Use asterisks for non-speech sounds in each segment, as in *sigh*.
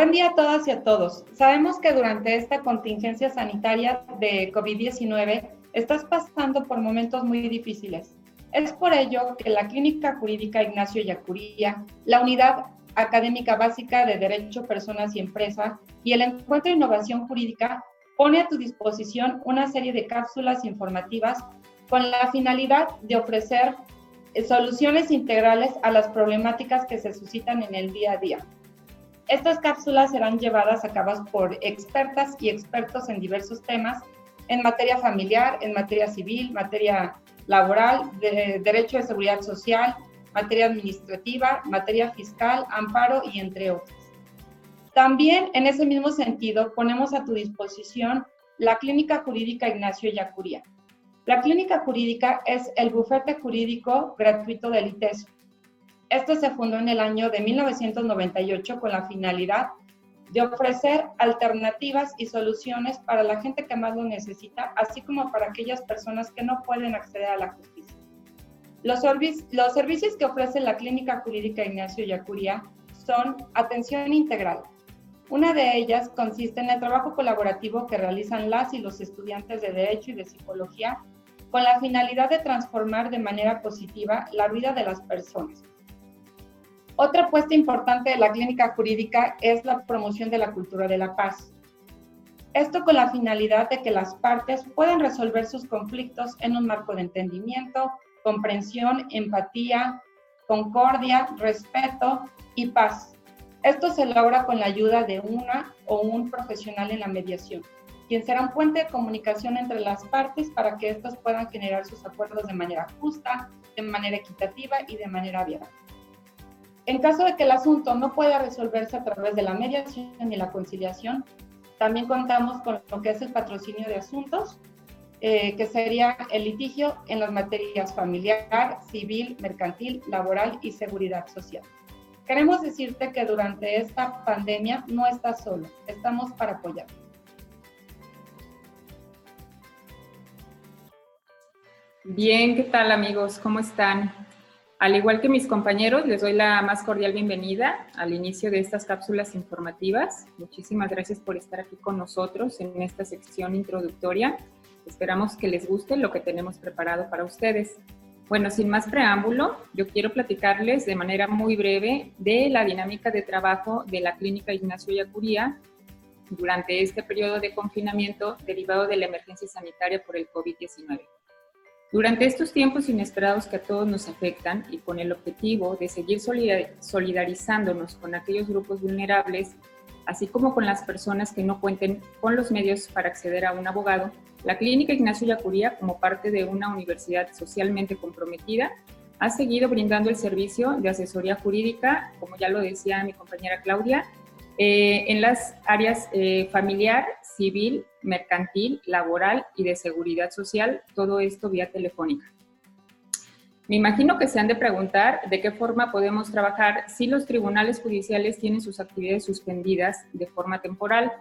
Buen día a todas y a todos. Sabemos que durante esta contingencia sanitaria de COVID-19 estás pasando por momentos muy difíciles. Es por ello que la Clínica Jurídica Ignacio Yacuría, la Unidad Académica Básica de Derecho, Personas y Empresas y el Encuentro de Innovación Jurídica pone a tu disposición una serie de cápsulas informativas con la finalidad de ofrecer eh, soluciones integrales a las problemáticas que se suscitan en el día a día. Estas cápsulas serán llevadas a cabo por expertas y expertos en diversos temas en materia familiar, en materia civil, materia laboral, de derecho de seguridad social, materia administrativa, materia fiscal, amparo y entre otros. También en ese mismo sentido ponemos a tu disposición la Clínica Jurídica Ignacio Yacuría, la clínica jurídica es el bufete jurídico gratuito del ITESO. Este se fundó en el año de 1998 con la finalidad de ofrecer alternativas y soluciones para la gente que más lo necesita, así como para aquellas personas que no pueden acceder a la justicia. Los, los servicios que ofrece la Clínica Jurídica Ignacio Yacuría son atención integral. Una de ellas consiste en el trabajo colaborativo que realizan las y los estudiantes de Derecho y de Psicología con la finalidad de transformar de manera positiva la vida de las personas. Otra apuesta importante de la clínica jurídica es la promoción de la cultura de la paz. Esto con la finalidad de que las partes puedan resolver sus conflictos en un marco de entendimiento, comprensión, empatía, concordia, respeto y paz. Esto se logra con la ayuda de una o un profesional en la mediación quien será un puente de comunicación entre las partes para que éstas puedan generar sus acuerdos de manera justa, de manera equitativa y de manera abierta. En caso de que el asunto no pueda resolverse a través de la mediación y la conciliación, también contamos con lo que es el patrocinio de asuntos, eh, que sería el litigio en las materias familiar, civil, mercantil, laboral y seguridad social. Queremos decirte que durante esta pandemia no estás solo, estamos para apoyarte. Bien, ¿qué tal amigos? ¿Cómo están? Al igual que mis compañeros, les doy la más cordial bienvenida al inicio de estas cápsulas informativas. Muchísimas gracias por estar aquí con nosotros en esta sección introductoria. Esperamos que les guste lo que tenemos preparado para ustedes. Bueno, sin más preámbulo, yo quiero platicarles de manera muy breve de la dinámica de trabajo de la Clínica Ignacio Yacuría durante este periodo de confinamiento derivado de la emergencia sanitaria por el COVID-19. Durante estos tiempos inesperados que a todos nos afectan y con el objetivo de seguir solidarizándonos con aquellos grupos vulnerables, así como con las personas que no cuenten con los medios para acceder a un abogado, la Clínica Ignacio Yacuría, como parte de una universidad socialmente comprometida, ha seguido brindando el servicio de asesoría jurídica, como ya lo decía mi compañera Claudia, eh, en las áreas eh, familiar, civil, mercantil, laboral y de seguridad social, todo esto vía telefónica. Me imagino que se han de preguntar de qué forma podemos trabajar si los tribunales judiciales tienen sus actividades suspendidas de forma temporal.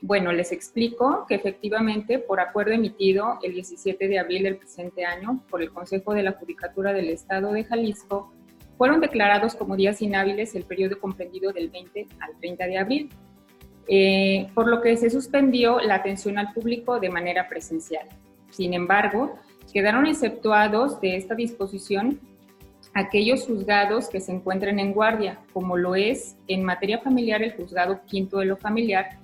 Bueno, les explico que efectivamente, por acuerdo emitido el 17 de abril del presente año por el Consejo de la Judicatura del Estado de Jalisco, fueron declarados como días inhábiles el periodo comprendido del 20 al 30 de abril, eh, por lo que se suspendió la atención al público de manera presencial. Sin embargo, quedaron exceptuados de esta disposición aquellos juzgados que se encuentren en guardia, como lo es en materia familiar el juzgado quinto de lo familiar,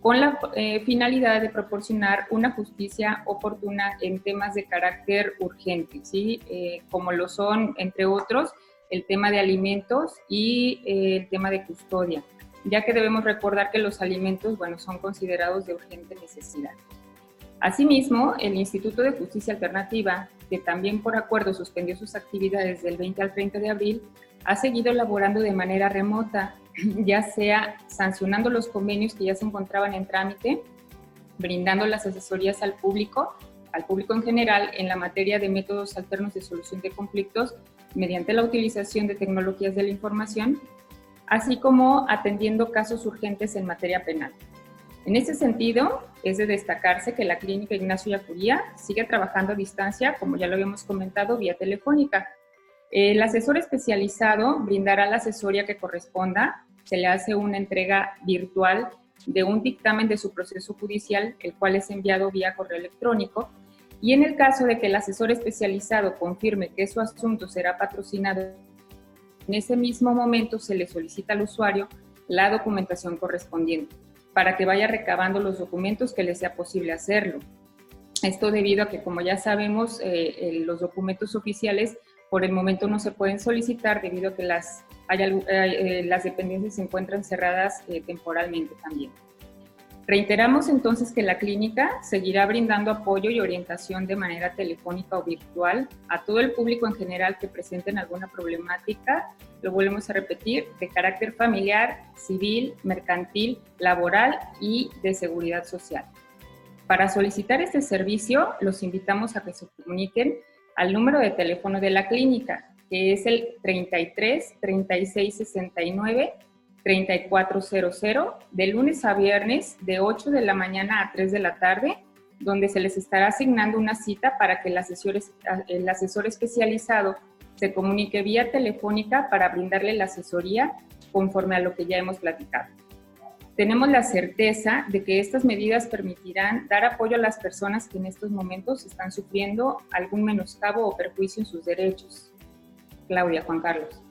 con la eh, finalidad de proporcionar una justicia oportuna en temas de carácter urgente, ¿sí? Eh, como lo son, entre otros, el tema de alimentos y el tema de custodia ya que debemos recordar que los alimentos, bueno, son considerados de urgente necesidad. Asimismo, el Instituto de Justicia Alternativa, que también por acuerdo suspendió sus actividades del 20 al 30 de abril, ha seguido elaborando de manera remota, *clears throat* ya sea sancionando los convenios que ya se encontraban en trámite, brindando las asesorías al público al público en general en la materia de métodos alternos de solución de conflictos mediante la utilización de tecnologías de la información, así como atendiendo casos urgentes en materia penal. En ese sentido, es de destacarse que la Clínica Ignacio Yacuría sigue trabajando a distancia, como ya lo habíamos comentado, vía telefónica. El asesor especializado brindará la asesoría que corresponda, se le hace una entrega virtual de un dictamen de su proceso judicial, el cual es enviado vía correo electrónico, y en el caso de que el asesor especializado confirme que su asunto será patrocinado, en ese mismo momento se le solicita al usuario la documentación correspondiente para que vaya recabando los documentos que le sea posible hacerlo. Esto debido a que, como ya sabemos, eh, los documentos oficiales por el momento no se pueden solicitar debido a que las, eh, dependencias se encuentran cerradas eh, temporalmente también. Reiteramos entonces que la clínica seguirá brindando apoyo y orientación de manera telefónica o virtual a todo el público en general que presenten alguna problemática, lo volvemos a repetir, de carácter familiar, civil, mercantil, laboral y de seguridad social. Para solicitar este servicio, los invitamos a que se comuniquen al número de teléfono de la clínica, que es el 33 36 69 3400 de lunes a viernes de 8 de la mañana a 3 de la tarde, donde se les estará asignando una cita para que el asesor, el asesor especializado se comunique vía telefónica para brindarle la asesoría conforme a lo que ya hemos platicado. Tenemos la certeza de que estas medidas permitirán dar apoyo a las personas que en estos momentos están sufriendo algún menoscabo o perjuicio en sus derechos. Claudia, Juan Carlos.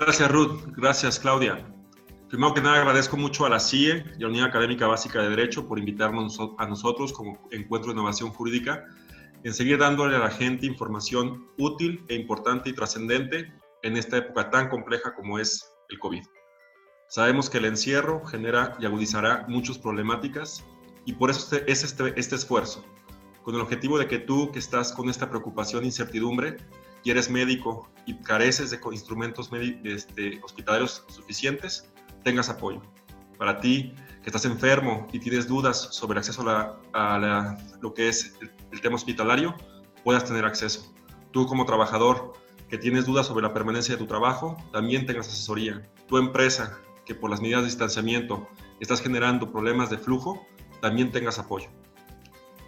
Gracias, Ruth. Gracias, Claudia. Primero que nada, agradezco mucho a la CIE y a la Unidad Académica Básica de Derecho por invitarnos a nosotros como Encuentro de Innovación Jurídica en seguir dándole a la gente información útil e importante y trascendente en esta época tan compleja como es el COVID. Sabemos que el encierro genera y agudizará muchas problemáticas y por eso es este, este esfuerzo, con el objetivo de que tú que estás con esta preocupación e incertidumbre y eres médico y careces de instrumentos este, hospitalarios suficientes, tengas apoyo. Para ti que estás enfermo y tienes dudas sobre el acceso a, lo que es el, tema hospitalario, puedas tener acceso. Tú como trabajador que tienes dudas sobre la permanencia de tu trabajo, también tengas asesoría. Tu empresa que por las medidas de distanciamiento estás generando problemas de flujo, también tengas apoyo.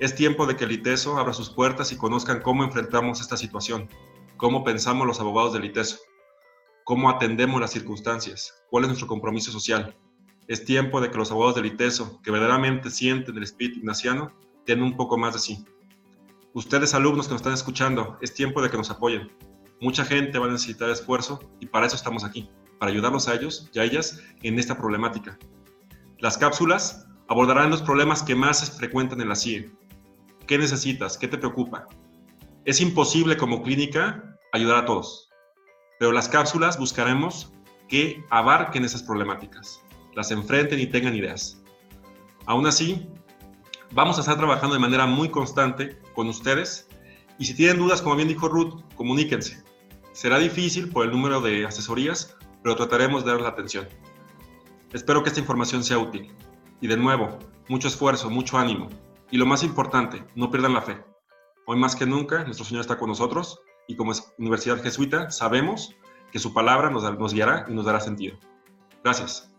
Es tiempo de que el ITESO abra sus puertas y conozcan cómo enfrentamos esta situación cómo pensamos los abogados del ITESO, cómo atendemos las circunstancias, cuál es nuestro compromiso social. Es tiempo de que los abogados del ITESO, que verdaderamente sienten el espíritu ignaciano, tengan un poco más de sí. Ustedes, alumnos que nos están escuchando, es tiempo de que nos apoyen. Mucha gente va a necesitar esfuerzo y para eso estamos aquí, para ayudarlos a ellos y a ellas en esta problemática. Las cápsulas abordarán los problemas que más se frecuentan en la CIE. ¿Qué necesitas? ¿Qué te preocupa? Es imposible como clínica ayudar a todos. Pero las cápsulas buscaremos que abarquen esas problemáticas, las enfrenten y tengan ideas. Aún así, vamos a estar trabajando de manera muy constante con ustedes y si tienen dudas, como bien dijo Ruth, comuníquense. Será difícil por el número de asesorías, pero trataremos de dar la atención. Espero que esta información sea útil. Y de nuevo, mucho esfuerzo, mucho ánimo. Y lo más importante, no pierdan la fe. Hoy más que nunca, nuestro Señor está con nosotros y como Universidad Jesuita sabemos que su palabra nos, nos guiará y nos dará sentido. Gracias.